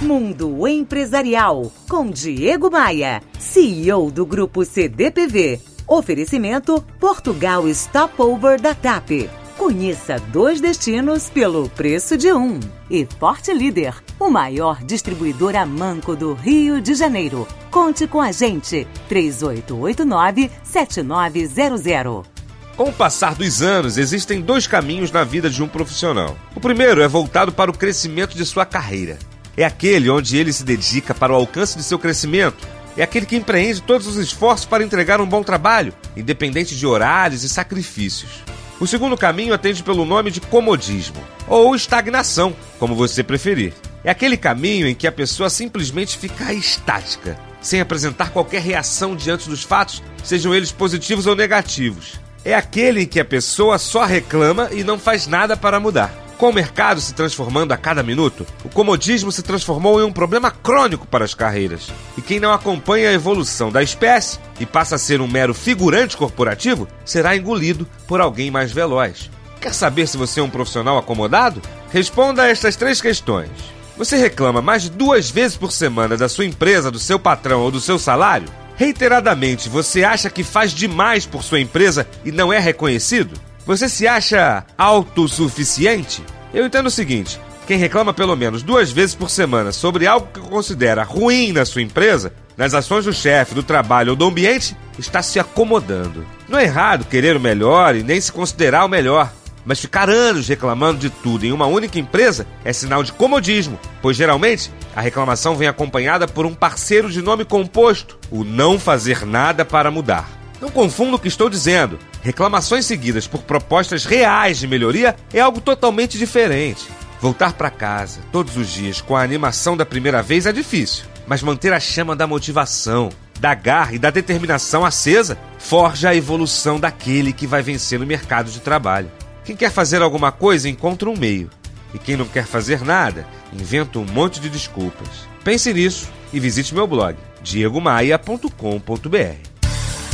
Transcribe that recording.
Mundo Empresarial com Diego Maia, CEO do Grupo CDPV. Oferecimento Portugal Stopover da TAP. Conheça dois destinos pelo preço de um. E Forte Líder, o maior distribuidor a manco do Rio de Janeiro. Conte com a gente. 3889-7900. Com o passar dos anos, existem dois caminhos na vida de um profissional. O primeiro é voltado para o crescimento de sua carreira. É aquele onde ele se dedica para o alcance de seu crescimento. É aquele que empreende todos os esforços para entregar um bom trabalho, independente de horários e sacrifícios. O segundo caminho atende pelo nome de comodismo, ou estagnação, como você preferir. É aquele caminho em que a pessoa simplesmente fica estática, sem apresentar qualquer reação diante dos fatos, sejam eles positivos ou negativos. É aquele em que a pessoa só reclama e não faz nada para mudar. Com o mercado se transformando a cada minuto, o comodismo se transformou em um problema crônico para as carreiras. E quem não acompanha a evolução da espécie e passa a ser um mero figurante corporativo será engolido por alguém mais veloz. Quer saber se você é um profissional acomodado? Responda a estas três questões. Você reclama mais de duas vezes por semana da sua empresa, do seu patrão ou do seu salário? Reiteradamente, você acha que faz demais por sua empresa e não é reconhecido? Você se acha autossuficiente? Eu entendo o seguinte: quem reclama pelo menos duas vezes por semana sobre algo que considera ruim na sua empresa, nas ações do chefe, do trabalho ou do ambiente, está se acomodando. Não é errado querer o melhor e nem se considerar o melhor. Mas ficar anos reclamando de tudo em uma única empresa é sinal de comodismo, pois geralmente a reclamação vem acompanhada por um parceiro de nome composto, o não fazer nada para mudar. Não confunda o que estou dizendo. Reclamações seguidas por propostas reais de melhoria é algo totalmente diferente. Voltar para casa todos os dias com a animação da primeira vez é difícil, mas manter a chama da motivação, da garra e da determinação acesa forja a evolução daquele que vai vencer no mercado de trabalho. Quem quer fazer alguma coisa encontra um meio, e quem não quer fazer nada inventa um monte de desculpas. Pense nisso e visite meu blog diegomaia.com.br.